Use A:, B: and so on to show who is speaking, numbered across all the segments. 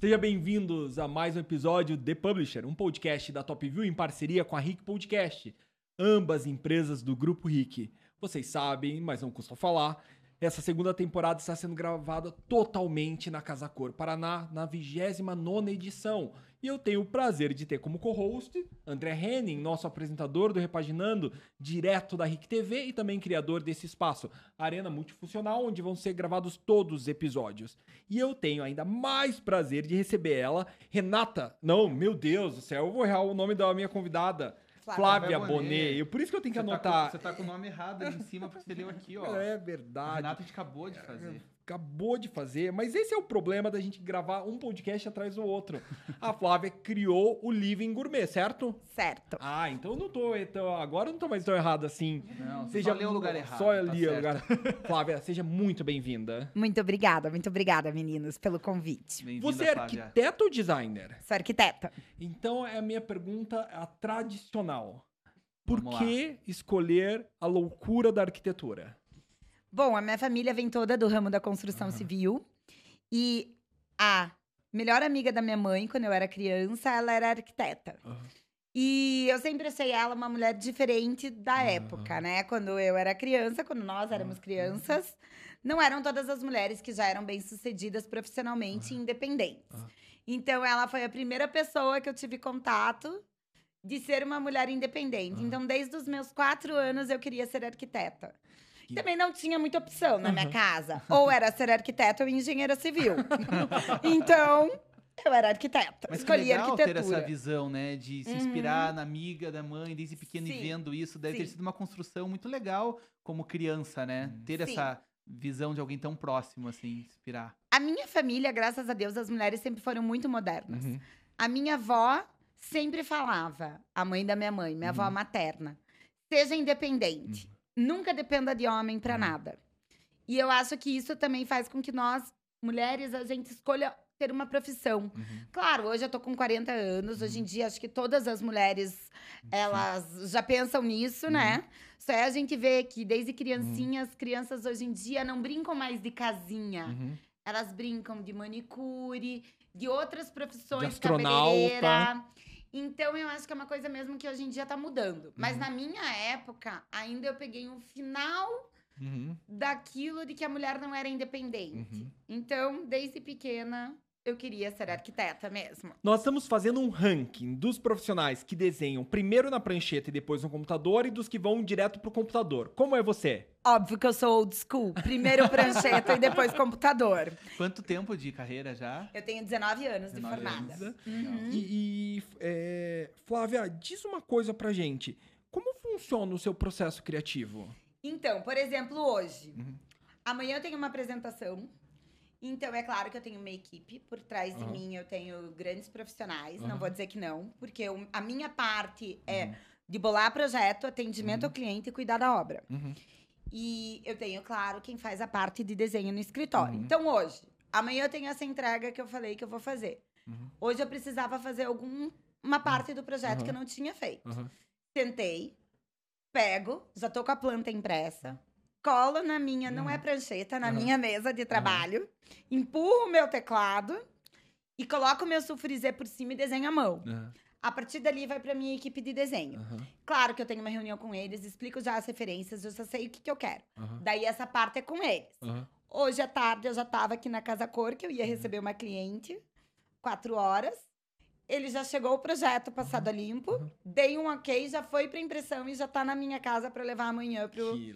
A: Sejam bem-vindos a mais um episódio The Publisher, um podcast da Top View em parceria com a Rick Podcast, ambas empresas do Grupo Rick. Vocês sabem, mas não custa falar, essa segunda temporada está sendo gravada totalmente na Casa Cor Paraná, na 29 edição. E eu tenho o prazer de ter como co-host André Henning, nosso apresentador do Repaginando, direto da RIC TV e também criador desse espaço, arena multifuncional, onde vão ser gravados todos os episódios. E eu tenho ainda mais prazer de receber ela, Renata. Não, meu Deus do céu, eu vou errar o nome da minha convidada. Flávia,
B: Flávia
A: Bonet.
B: Bonet.
A: Eu- Por isso que eu tenho que
B: Você tá
A: anotar.
B: com- você tá com o nome errado ali em cima, porque você leu aqui, ó.
A: É verdade.
B: Renato a gente acabou de fazer.
A: Acabou de fazer, mas esse é o problema da gente gravar um podcast atrás do outro. A Flávia criou o Living Gourmet, certo?
C: Certo.
A: Ah, então eu não tô, então agora eu não tô mais tão errado assim.
B: Não, você
A: Seja
B: só leu o lugar errado.
A: Só
B: tá
A: ali o
B: certo.
A: lugar. Flávia, seja muito bem-vinda.
C: Muito obrigada, muito obrigada, meninos, pelo convite.
B: Bem-vinda,
A: Você é
B: Flávia.
A: arquiteta ou designer?
C: Sou arquiteta.
A: Então é a minha pergunta a tradicional. Por
B: Vamos lá.
A: que escolher a loucura da arquitetura?
C: Bom, a minha família vem toda do ramo da construção civil. E a melhor amiga da minha mãe, quando eu era criança, ela era arquiteta. E eu sempre achei ela uma mulher diferente da época, né? Quando eu era criança, quando nós éramos crianças, não eram todas as mulheres que já eram bem-sucedidas profissionalmente e independentes. Então, ela foi a primeira pessoa que eu tive contato de ser uma mulher independente. Então, desde os meus quatro anos, eu queria ser arquiteta.
A: Que-
C: Também não tinha muita opção na minha
A: Aham.
C: casa. Ou era ser arquiteta ou engenheira civil. então, eu era arquiteta.
B: Mas que
C: Escolhi
B: legal
C: arquitetura.
B: ter essa visão, né? De se
C: Uhum.
B: inspirar na amiga da mãe desde pequena e vendo isso. Deve ter
C: sim.
B: sido uma construção muito legal como criança, né? Ter
C: Sim.
B: essa visão de alguém tão próximo, assim, inspirar.
C: A minha família, graças a Deus, as mulheres sempre foram muito modernas.
A: Uhum.
C: A minha avó sempre falava, a mãe da minha mãe, minha avó
A: Uhum.
C: materna, seja independente. Nunca dependa de homem pra
A: Uhum.
C: nada. E eu acho que isso também faz com que nós, mulheres, a gente escolha ter uma profissão.
A: Uhum.
C: Claro, hoje eu tô com 40 anos, hoje em dia acho que todas as mulheres, elas já pensam nisso,
A: Uhum.
C: né? Só é a gente ver que desde criancinhas, crianças hoje em dia não brincam mais de casinha.
A: Uhum.
C: Elas brincam de manicure, de outras profissões,
A: De astronauta.
C: cabeleireira. Então, eu acho que é uma coisa mesmo que hoje em dia tá mudando. Mas
A: Uhum.
C: na minha época, ainda eu peguei um final
A: Uhum.
C: daquilo de que a mulher não era independente.
A: Uhum.
C: Então, desde pequena, eu queria ser arquiteta mesmo.
A: Nós estamos fazendo um ranking dos profissionais que desenham primeiro na prancheta e depois no computador e dos que vão direto pro computador. Como é você?
C: Óbvio que eu sou old school. Primeiro prancheta e depois computador.
B: Quanto tempo de carreira já?
C: Eu tenho 19 anos de
B: 19
C: formada.
B: anos.
C: Uhum.
A: E, e, é, Flávia, diz uma coisa pra gente. Como funciona o seu processo criativo?
C: Então, por exemplo, hoje.
A: Uhum.
C: Amanhã eu tenho uma apresentação. Então, é claro que eu tenho uma equipe. Por trás de
A: Aham.
C: mim, eu tenho grandes profissionais.
A: Aham.
C: Não vou dizer que não. Porque eu- a minha parte é
A: Uhum.
C: de bolar projeto, atendimento
A: Uhum.
C: ao cliente e cuidar da obra.
A: Uhum.
C: E eu tenho, claro, quem faz a parte de desenho no escritório.
A: Uhum.
C: Então, hoje, amanhã eu tenho essa entrega que eu falei que eu vou fazer.
A: Uhum.
C: Hoje eu precisava fazer alguma parte do projeto
A: Uhum.
C: que eu não tinha feito.
A: Uhum.
C: Sentei, pego, já tô com a planta impressa, colo na minha, não é
A: Uhum.
C: prancheta, na
A: Uhum.
C: minha mesa de trabalho, empurro o meu teclado e coloco o meu sulfurizê por cima e desenho à mão.
A: Uhum.
C: A partir dali vai pra minha equipe de desenho.
A: Uhum.
C: Claro que eu tenho uma reunião com eles, explico já as referências, eu já sei o que, que eu quero.
A: Uhum.
C: Daí essa parte é com eles.
A: Uhum.
C: Hoje à tarde eu já tava aqui na Casa Cor, que eu ia receber uma cliente, quatro horas. Ele já chegou o projeto passado a limpo,
A: Uhum.
C: dei um ok, já foi pra impressão e já tá na minha casa pra levar amanhã pro,
A: Que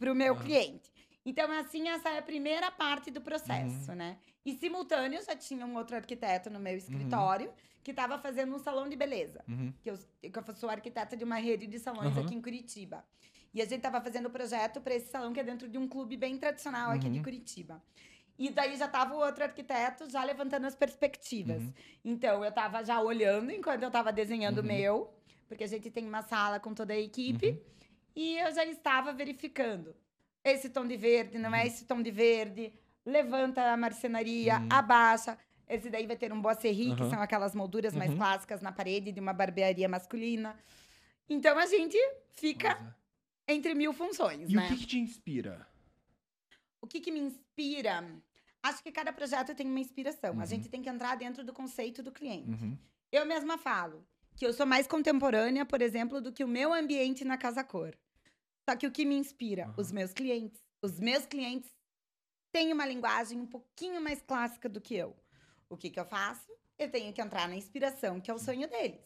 A: legal.
C: pro meu
A: Aham.
C: cliente. Então, assim, essa é a primeira parte do
A: Uhum.
C: processo, né? E simultâneo já tinha um outro arquiteto no meu escritório que estava fazendo um salão de beleza.
A: Uhum.
C: Que eu, que eu sou arquiteta de uma rede de salões aqui em Curitiba. E a gente tava fazendo o projeto para esse salão que é dentro de um clube bem tradicional aqui de
A: Uhum.
C: Curitiba. E daí já tava o outro arquiteto já levantando as perspectivas.
A: Uhum.
C: Então, eu tava já olhando enquanto eu tava desenhando o
A: Uhum.
C: meu, porque a gente tem uma sala com toda a equipe. E eu já estava verificando. Esse tom de verde, não é
A: Uhum.
C: esse tom de verde. Levanta a marcenaria,
A: Uhum.
C: abaixa. Esse daí vai ter um boisserie, que
A: Uhum.
C: são aquelas molduras mais
A: Uhum.
C: clássicas na parede de uma barbearia masculina. Então a gente fica
A: Coisa.
C: entre mil funções,
A: E
C: né?
A: o que, que te inspira?
C: O que, que me inspira? Acho que cada projeto tem uma inspiração.
A: Uhum.
C: A gente tem que entrar dentro do conceito do cliente.
A: Uhum.
C: Eu mesma falo que eu sou mais contemporânea, por exemplo, do que o meu ambiente na Casa Cor. Só que o que me inspira?
A: Aham.
C: Os meus clientes. Os meus clientes têm uma linguagem um pouquinho mais clássica do que eu. O que, que eu faço? Eu tenho que entrar na inspiração, que é o sonho deles.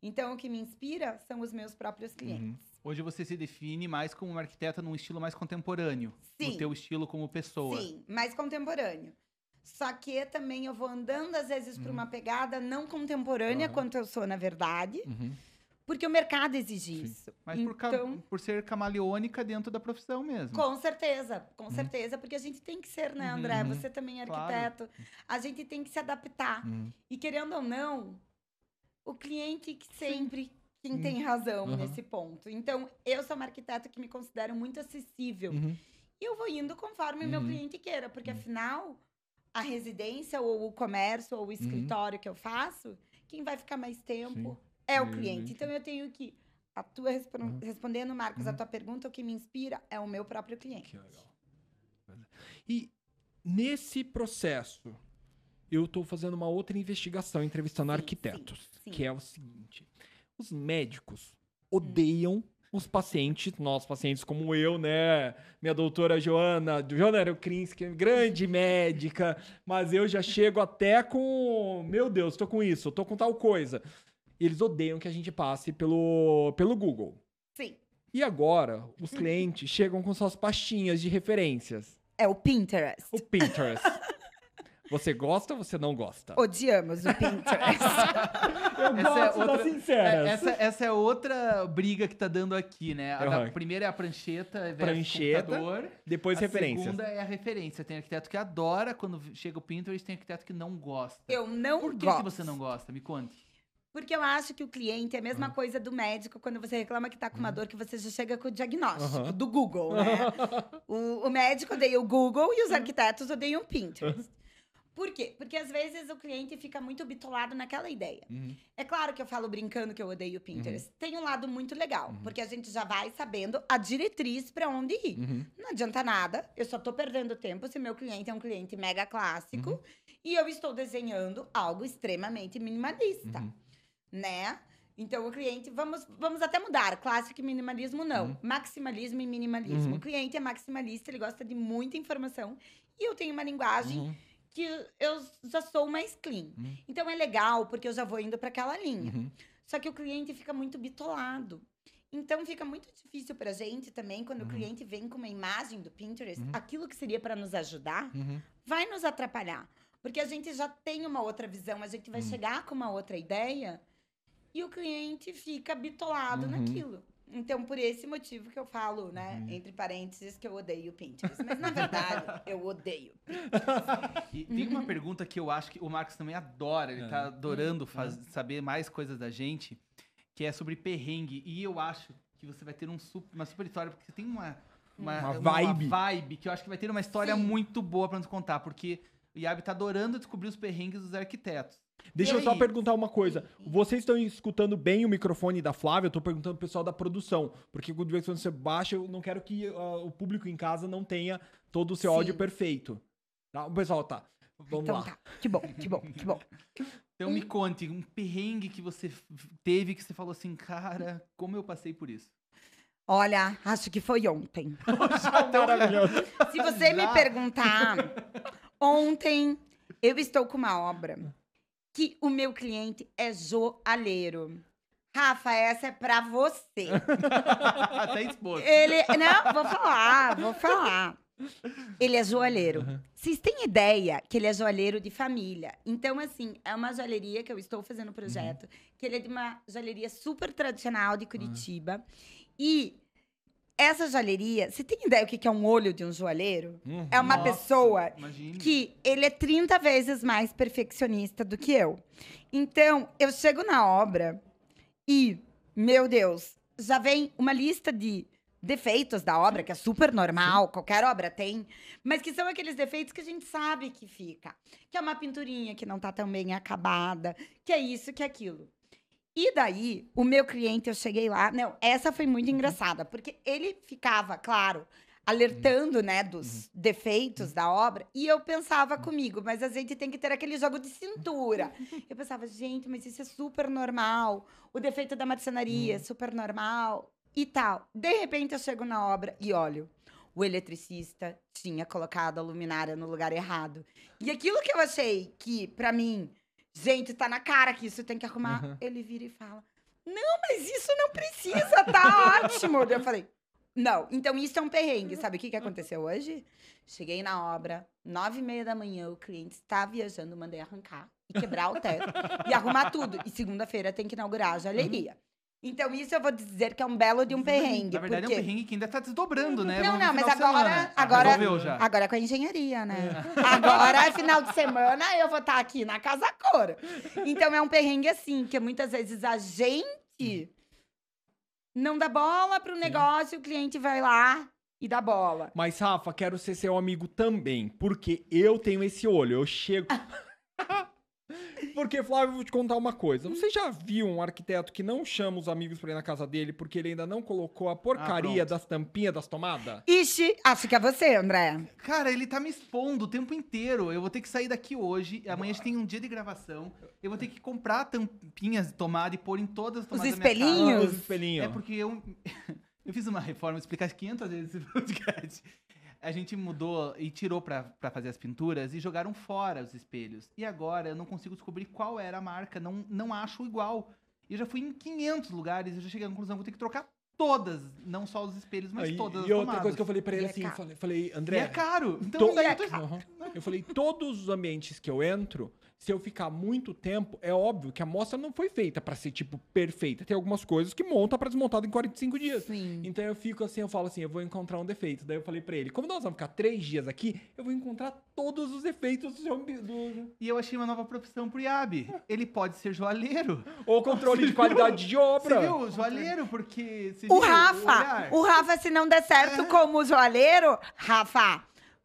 C: Então, o que me inspira são os meus próprios clientes.
B: Hoje você se define mais como uma arquiteta num estilo mais contemporâneo.
C: Sim.
B: No teu estilo como pessoa.
C: Sim, mais contemporâneo. Só que também eu vou andando, às vezes, por uma pegada não contemporânea,
A: Aham.
C: quanto eu sou, na verdade,
A: Uhum.
C: porque o mercado exige
A: Sim.
C: isso.
B: Mas por,
C: então,
B: por ser camaleônica dentro da profissão mesmo.
C: Com certeza, com certeza, porque a gente tem que ser, né, André?
A: Uhum.
C: Você também é
B: Claro.
C: arquiteto. A gente tem que se adaptar.
A: Uhum.
C: E querendo ou não, o cliente que sempre quem tem
B: Hum.
C: razão
A: Aham.
C: nesse ponto. Então, eu sou uma arquiteta que me considero muito acessível.
A: Uhum.
C: E eu vou indo conforme o meu
A: Uhum.
C: cliente queira, porque
A: Uhum.
C: afinal, a residência ou o comércio ou o escritório que eu faço, quem vai ficar mais tempo é o cliente. Então eu tenho que a tua
A: Uhum.
C: respondendo, Marcos, a
A: Uhum.
C: tua pergunta, o que me inspira é o meu próprio cliente.
A: Que legal. E nesse processo, eu tô fazendo uma outra investigação, entrevistando
C: Sim,
A: arquitetos,
C: sim, sim.
A: que é o seguinte: os médicos odeiam os pacientes, nós pacientes como eu, né? Minha doutora Joana, Joana Aerokrinsky, grande médica, mas eu já chego até com, meu Deus, tô com isso, tô com tal coisa. Eles odeiam que a gente passe pelo, pelo Google.
C: Sim.
A: E agora, os clientes chegam com suas pastinhas de referências.
C: É o Pinterest.
A: O Pinterest. Você gosta ou você não gosta?
C: Odiamos o Pinterest.
A: Eu
B: Essa é
A: gosto das
B: outra-
A: sinceras.
B: É, essa, essa é outra briga que tá dando aqui, né? A, da- primeira é a prancheta
A: Prancheta,
B: computador.
A: Depois
B: a
A: referências.
B: segunda é a referência. Tem arquiteto que adora quando chega o Pinterest, tem arquiteto que não gosta.
C: Eu não
B: Por que, que você não gosta? Me conte.
C: Porque eu acho que o cliente é a mesma
A: Uhum.
C: coisa do médico quando você reclama que tá com uma dor que você já chega com o diagnóstico
A: Aham.
C: do Google, né? o, o médico odeia o Google e os arquitetos odeiam o Pinterest. Por quê? Porque às vezes o cliente fica muito bitolado naquela ideia.
A: Uhum.
C: É claro que eu falo brincando que eu odeio o Pinterest. Tem um lado muito legal,
A: Uhum.
C: porque a gente já vai sabendo a diretriz para onde ir.
A: Uhum.
C: Não adianta nada, eu só tô perdendo tempo se meu cliente é um cliente mega clássico
A: Uhum.
C: e eu estou desenhando algo extremamente minimalista,
A: Uhum.
C: né? Então o cliente, vamos, vamos até mudar, clássico e minimalismo não,
A: Uhum.
C: maximalismo e minimalismo.
A: Uhum.
C: O cliente é maximalista, ele gosta de muita informação e eu tenho uma linguagem
A: Uhum.
C: Que eu já sou mais clean.
A: Uhum.
C: Então é legal porque eu já vou indo para aquela linha.
A: Uhum.
C: Só que o cliente fica muito bitolado. Então fica muito difícil pra gente também, quando
A: Uhum.
C: o cliente vem com uma imagem do Pinterest,
A: Uhum.
C: aquilo que seria para nos ajudar,
A: Uhum.
C: vai nos atrapalhar. Porque a gente já tem uma outra visão, a gente vai
A: Uhum.
C: chegar com uma outra ideia e o cliente fica bitolado naquilo. Então, por esse motivo que eu falo, né,
A: Uhum.
C: entre parênteses, que eu odeio o Pinterest. Mas, na verdade, eu odeio.
B: E tem uma pergunta que eu acho que o Marcos também adora, ele
A: É.
B: tá adorando faz- saber mais coisas da gente, que é sobre perrengue. E eu acho que você vai ter um su- uma super história, porque você tem uma, uma,
A: Uma vibe.
B: vibe que eu acho que vai ter uma história
C: Sim.
B: muito boa pra nos contar, porque o Iabe tá adorando descobrir os perrengues dos arquitetos.
A: Deixa
B: E
A: eu só
B: aí?
A: perguntar uma coisa. Vocês estão escutando bem o microfone da Flávia? Eu tô perguntando pro pessoal da produção. Porque quando você baixa, eu não quero que ah, o público em casa não tenha todo o seu
C: Sim.
A: áudio perfeito. Tá? O pessoal tá. Vamos
C: então
A: lá.
C: tá. Que bom, que bom, que bom.
B: Então me conte, um perrengue que você teve que você falou assim, cara, como eu passei por isso.
C: Olha, acho que foi ontem.
A: Maravilhoso.
C: Se você me perguntar, ontem eu estou com uma obra que o meu cliente é joalheiro. Rafa, essa é pra você.
B: Até exposto.
C: Ele. Não, vou falar, vou falar. Ele é joalheiro.
A: Uhum.
C: Vocês têm ideia que ele é joalheiro de família. Então, assim, é uma joalheria que eu estou fazendo o projeto, que ele é de uma joalheria super tradicional de Curitiba. E essa joalheria, você tem ideia o que é um olho de um joalheiro?
A: Uhum.
C: É uma
B: Nossa,
C: pessoa
B: Imagine.
C: que ele é 30 vezes mais perfeccionista do que eu. Então, eu chego na obra e, meu Deus, já vem uma lista de defeitos da obra, que é super normal, qualquer obra tem, mas que são aqueles defeitos que a gente sabe que fica. Que é uma pinturinha que não tá tão bem acabada, que é isso, que é aquilo. E daí, o meu cliente, eu cheguei lá. Não, essa foi muito engraçada, porque ele ficava, claro, alertando, né, dos defeitos da obra. E eu pensava comigo, mas a gente tem que ter aquele jogo de cintura. Eu pensava, gente, mas isso é super normal. O defeito da marcenaria é super normal e tal. De repente eu chego na obra e olho. O eletricista tinha colocado a luminária no lugar errado. E aquilo que eu achei que, pra mim, gente, tá na cara que isso tem que arrumar,
A: Uhum.
C: ele vira e fala: Não, mas isso não precisa, tá ótimo. Eu falei: Não, então isso é um perrengue. Sabe o que, que aconteceu hoje? Cheguei na obra, nove e meia da manhã, o cliente está viajando, mandei arrancar e quebrar o teto e arrumar tudo. E segunda-feira tem que inaugurar a joalheria. Então, isso eu vou dizer que é um belo de um perrengue.
B: Na verdade,
C: porque...
B: é um perrengue que ainda tá desdobrando, né?
C: Não,
B: Vamos
C: não, mas
B: final de
C: agora-
B: semana.
C: agora-. Agora é com a engenharia, né? Agora, final de semana, eu vou estar aqui na Casa Cor. Então, é um perrengue assim, que muitas vezes a gente não dá bola pro negócio, o cliente vai lá e dá bola.
A: Mas, Rafa, quero ser seu amigo também, porque eu tenho esse olho. Eu chego. porque, Flávio, eu vou te contar uma coisa. Você já viu um arquiteto que não chama os amigos pra ir na casa dele porque ele ainda não colocou a porcaria
B: pronto.
A: das tampinhas das tomadas?
C: Ixi, acho que é você, André.
B: Cara, ele tá me expondo o tempo inteiro. Eu vou ter que sair daqui hoje. Amanhã a gente tem um dia de gravação. Eu vou ter que comprar tampinhas de tomada e pôr em todas as tomadas da minha casa.
C: espelhinhos?
A: Ah, os espelhinhos.
B: É porque eu, eu fiz uma reforma, vou explicar 500 vezes esse podcast. A gente mudou e tirou pra, pra fazer as pinturas e jogaram fora os espelhos. E agora eu não consigo descobrir qual era a marca, não, não acho igual. E eu já fui em 500 lugares, eu já cheguei à conclusão que vou ter que trocar todas, não só os espelhos, mas
A: Aí,
B: todas as
A: e outra
B: tomadas.
A: coisa que eu falei pra ele
C: E é
A: assim,
C: caro.
A: falei, falei,
B: E
A: André.
B: é caro. Então
A: to-
B: daí
C: é
B: eu tô...
C: caro.
A: Aham. Eu falei, todos os ambientes que eu entro, se eu ficar muito tempo, é óbvio que a mostra não foi feita pra ser, tipo, perfeita. Tem algumas coisas que monta pra desmontar em 45 dias.
C: Sim.
A: Então eu fico assim, eu falo assim, eu vou encontrar um defeito. Daí eu falei pra ele, como nós vamos ficar três dias aqui, eu vou encontrar todos os defeitos do seu do...
B: E eu achei uma nova profissão pro Iabe. Ele pode ser joalheiro.
A: Ou controle de qualidade de
B: Você
A: obra.
B: viu? Joalheiro, porque... você
C: O
B: viu
C: Rafa,
B: olhar?
C: o Rafa, se não der certo como joalheiro, Rafa,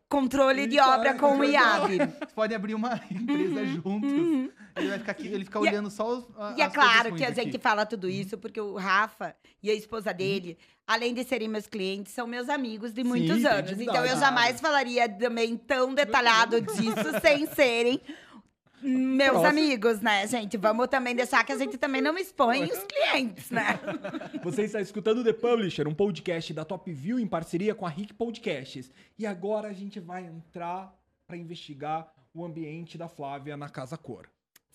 C: controle de
A: Isso,
C: obra com o IAB.
B: Vocês podem abrir uma empresa juntos. Ele vai ficar aqui, ele fica
C: Uhum. É-
B: olhando só os. a-
C: E é claro que a
B: aqui.
C: gente fala tudo isso porque o Rafa e a esposa dele, além de serem meus clientes, são meus amigos de muitos
A: tem
C: anos. Então eu jamais falaria também tão detalhado disso sem serem meus amigos, né, gente? Vamos também deixar que a gente também não expõe os clientes, né?
A: Você está escutando The Publisher, um podcast da Top View em parceria com a Rick Podcasts. E agora a gente vai entrar pra investigar o ambiente da Flávia na Casa Cor.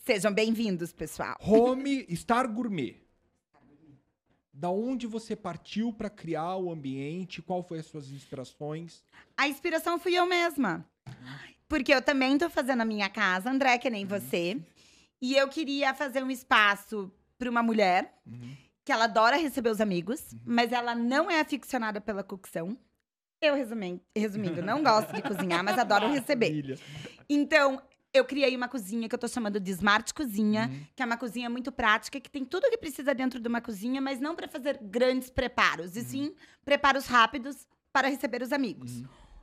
C: Sejam bem-vindos, pessoal.
A: Home Star Gourmet. Da onde você partiu pra criar o ambiente? Qual foi as suas inspirações?
C: A inspiração fui eu mesma. Porque eu também tô fazendo a minha casa, André, que
A: Uhum.
C: nem você. E eu queria fazer um espaço para uma mulher que ela adora receber os amigos,
A: Uhum.
C: mas ela não é aficionada pela cocção. Eu, resumindo, resumindo não gosto de cozinhar, mas adoro receber. Então, eu criei uma cozinha que eu tô chamando de Smart Cozinha,
A: Uhum.
C: que é uma cozinha muito prática, que tem tudo o que precisa dentro de uma cozinha, mas não para fazer grandes preparos, e sim preparos rápidos para receber os amigos.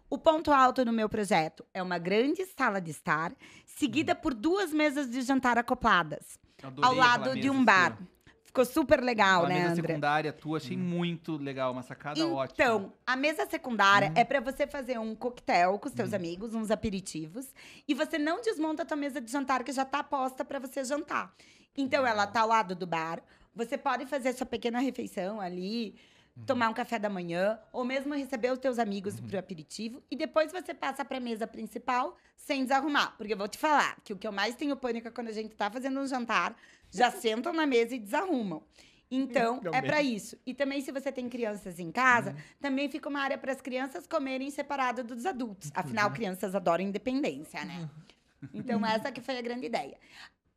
C: O ponto alto no meu projeto é uma grande sala de estar, seguida por duas mesas de jantar acopladas,
B: Adorei
C: ao lado de um bar.
B: sua.
C: Ficou super legal,
B: Aquela
C: né,
B: mesa
C: André?
B: secundária tua, achei muito legal, uma sacada ótima.
C: Então, a mesa secundária
A: Uhum.
C: é pra você fazer um coquetel com seus amigos, uns aperitivos, e você não desmonta a tua mesa de jantar que já tá posta pra você jantar. Então, ela tá ao lado do bar. Você pode fazer sua pequena refeição ali,
A: Uhum.
C: tomar um café da manhã, ou mesmo receber os teus amigos pro aperitivo, e depois você passa pra mesa principal sem desarrumar. Porque eu vou te falar que o que eu mais tenho pânico é quando a gente tá fazendo um jantar, já sentam na mesa e desarrumam. Então, é
A: Também.
C: pra isso. E também, se você tem crianças em casa, também fica uma área para as crianças comerem separado dos adultos. Afinal, crianças adoram independência, né? Então, essa que foi a grande ideia.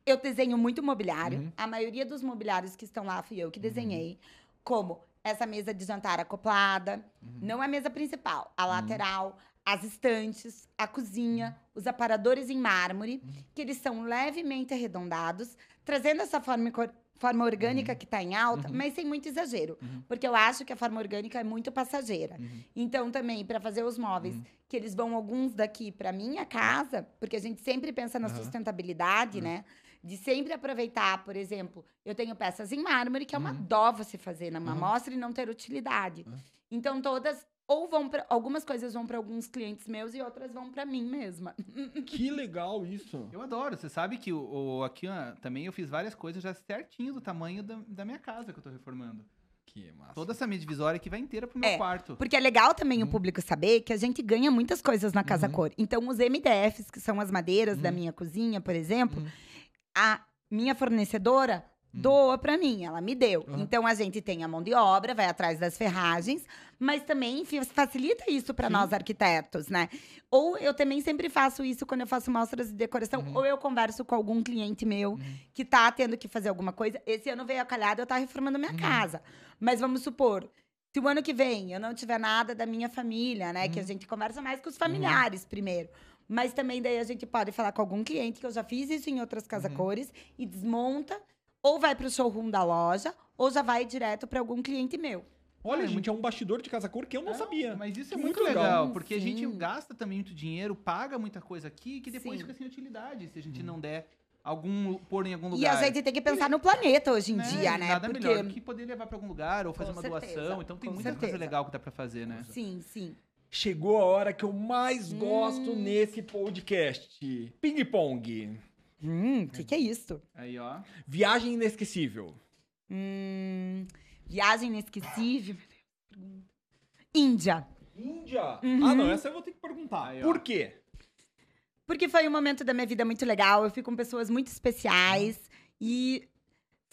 C: Eu desenho muito mobiliário.
A: Uhum.
C: A maioria dos mobiliários que estão lá fui eu que desenhei. Como essa mesa de jantar acoplada. Não a mesa principal. A lateral, as estantes, a cozinha, os aparadores em mármore, que eles são levemente arredondados, trazendo essa forma, forma orgânica que está em alta, mas sem muito exagero. Porque eu acho que a forma orgânica é muito passageira. Então, também, para fazer os móveis, que eles vão alguns daqui para minha casa, porque a gente sempre pensa na sustentabilidade, né? De sempre aproveitar, por exemplo, eu tenho peças em mármore, que é uma
A: Uhum.
C: dó você fazer numa
A: Uhum.
C: amostra e não ter utilidade.
A: Uhum.
C: Então, todas ou vão para algumas coisas vão para alguns clientes meus e outras vão para mim mesma.
A: Que legal isso.
B: Eu adoro. Você sabe que o, o- aqui ó, também eu fiz várias coisas já certinho do tamanho da, da minha casa que eu tô reformando.
A: Que massa.
B: Toda essa minha divisória aqui vai inteira pro meu
C: É,
B: quarto.
C: Porque é legal também
A: Uhum.
C: o público saber que a gente ganha muitas coisas na Casa Cor. Então, os MDFs, que são as madeiras da
A: Uhum.
C: minha cozinha, por exemplo,
A: Uhum.
C: A minha fornecedora
A: Uhum.
C: doa pra mim, ela me deu.
A: Aham.
C: Então, a gente tem a mão de obra, vai atrás das ferragens, mas também facilita isso
A: Sim.
C: nós arquitetos, né? Ou eu também sempre faço isso quando eu faço mostras de decoração,
A: Uhum.
C: ou eu converso com algum cliente meu
A: Uhum.
C: que tá tendo que fazer alguma coisa. Esse ano veio a calhada, eu tava reformando minha
A: Uhum.
C: casa. Mas vamos supor, se o ano que vem eu não tiver nada da minha família, né? Que a
A: Uhum.
C: gente conversa mais com os familiares primeiro. Mas também daí a gente pode falar com algum cliente, que eu já fiz isso em outras casa
A: Uhum.
C: cores, e desmonta, ou vai pro showroom da loja, ou já vai direto para algum cliente meu.
A: Olha,
B: Olha,
A: gente, é um bastidor de casa cor que eu não
B: É,
A: sabia.
B: Mas isso é
A: Muito
B: muito,
A: legal.
B: legal, porque a gente
C: Sim.
B: gasta também muito dinheiro, paga muita coisa aqui, que depois
C: Sim.
B: fica sem utilidade, se a gente não der algum pôr em algum
C: E
B: lugar.
C: a gente tem que pensar no planeta hoje em
B: Né?
C: dia,
B: E
C: né?
B: Nada
C: Porque.
B: melhor do que poder levar pra algum lugar ou fazer
C: Com
B: uma
C: certeza,
B: doação. Então tem
C: com
B: muita coisa
C: certeza.
B: legal que dá pra fazer, né?
C: Sim, sim.
A: Chegou a hora que eu mais gosto
C: Hum.
A: nesse podcast. Ping pong.
C: Hum, o que, que é isso?
B: Aí, ó.
A: Viagem inesquecível.
C: Hum, viagem inesquecível. Índia.
A: Índia.
C: Uhum.
A: Ah, não, essa eu vou ter que perguntar.
B: Aí.
A: Por quê?
C: Porque foi um momento da minha vida muito legal. Eu fui com pessoas muito especiais. E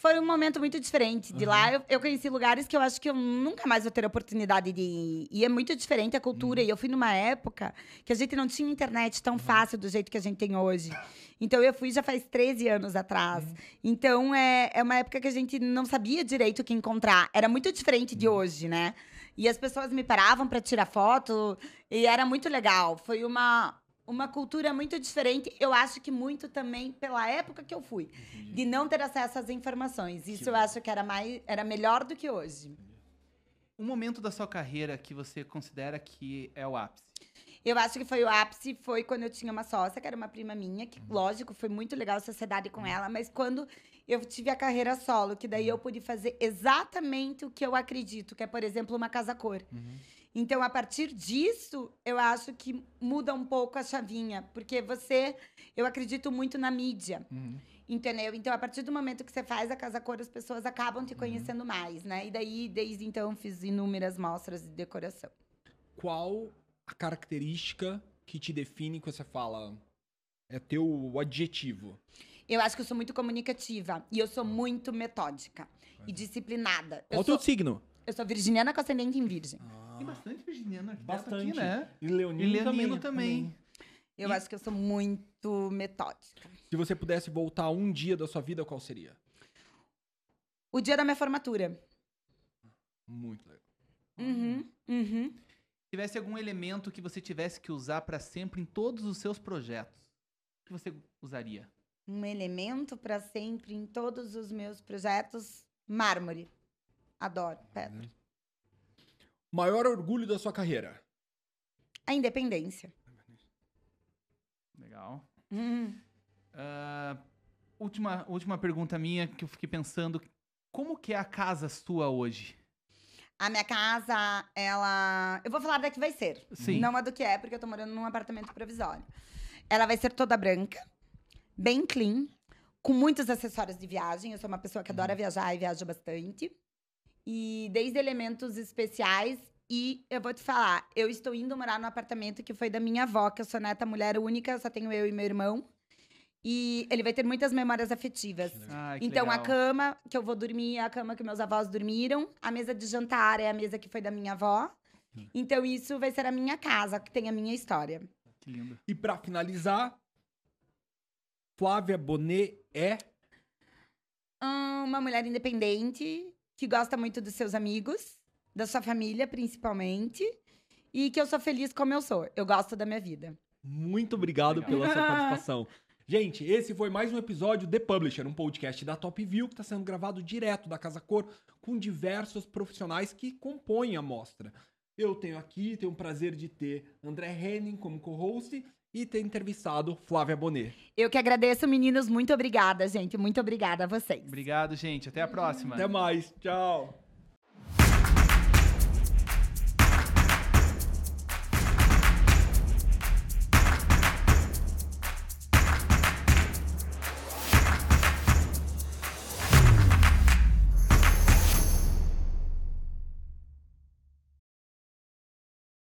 C: foi um momento muito diferente. De lá, eu, eu conheci lugares que eu acho que eu nunca mais vou ter a oportunidade de ir. E é muito diferente a cultura. E eu fui numa época que a gente não tinha internet tão fácil do jeito que a gente tem hoje. Então, eu fui já faz 13 anos atrás. Então, é, é uma época que a gente não sabia direito o que encontrar. Era muito diferente de hoje, né? E as pessoas me paravam para tirar foto. E era muito legal. Foi uma, uma cultura muito diferente. Eu acho que muito também pela época que eu fui. De não ter acesso às informações. Isso eu acho que era, mais, era melhor do que hoje.
B: Um momento da sua carreira que você considera que é o ápice.
C: Eu acho que foi o ápice, foi quando eu tinha uma sócia, que era uma prima minha, que, lógico, foi muito legal a sociedade com ela, mas quando eu tive a carreira solo, que daí eu pude fazer exatamente o que eu acredito, que é, por exemplo, uma casa cor. Então, a partir disso, eu acho que muda um pouco a chavinha, porque você, eu acredito muito na mídia. Entendeu? Então, a partir do momento que você faz a Casa Cor, as pessoas acabam te conhecendo mais, né? E daí, desde então, fiz inúmeras mostras de decoração.
A: Qual a característica que te define que você fala é teu adjetivo?
C: Eu acho que eu sou muito comunicativa e eu sou muito metódica e disciplinada.
A: Qual o teu
C: sou,
A: signo?
C: eu sou virginiana com ascendente em virgem.
B: Tem bastante virginiano arquiteto
A: Bastante.
B: aqui, né?
A: E Leonino,
B: E Leonino
A: também.
B: também.
C: Eu
B: E-
C: acho que eu sou muito metódica.
A: Se você pudesse voltar um dia da sua vida, qual seria?
C: O dia da minha formatura.
A: Muito legal.
C: Uhum, uhum.
B: tivesse algum elemento que você tivesse que usar pra sempre em todos os seus projetos, o que você usaria?
C: Um elemento para sempre em todos os meus projetos. Mármore. Adoro, pedra.
A: Maior orgulho da sua carreira?
C: A independência.
B: Legal.
C: Uhum.
B: Ah, última, última pergunta minha que eu fiquei pensando. Como que é a casa sua hoje?
C: A minha casa, ela. Eu vou falar da que vai ser.
B: Sim.
C: Não a do que é, porque eu tô morando num apartamento provisório. Ela vai ser toda branca, bem clean, com muitos acessórios de viagem. Eu sou uma pessoa que adora viajar e viajo bastante. E desde elementos especiais. E eu vou te falar, eu estou indo morar no apartamento que foi da minha avó, que eu sou neta mulher única, só tenho eu e meu irmão. E ele vai ter muitas memórias afetivas.
B: Ai,
C: Então, a
B: legal.
C: cama que eu vou dormir é a cama que meus avós dormiram. A mesa de jantar é a mesa que foi da minha avó. Então, isso vai ser a minha casa, que tem a minha história.
B: Que lindo.
A: E pra finalizar, Flávia Bonet é
C: Hum, Uma mulher independente, que gosta muito dos seus amigos, da sua família, principalmente. E que eu sou feliz como eu sou. Eu gosto da minha vida.
A: Muito obrigado pela sua participação. Gente, esse foi mais um episódio The Publisher, um podcast da Top View que está sendo gravado direto da Casa Cor com diversos profissionais que compõem a mostra. Eu tenho aqui, tenho o prazer de ter André Henning como co-host e ter entrevistado Flávia Bonet.
C: Eu que agradeço, meninos. Muito obrigada, gente. Muito obrigada a vocês.
B: Obrigado, gente. Até a próxima.
A: Até mais, tchau!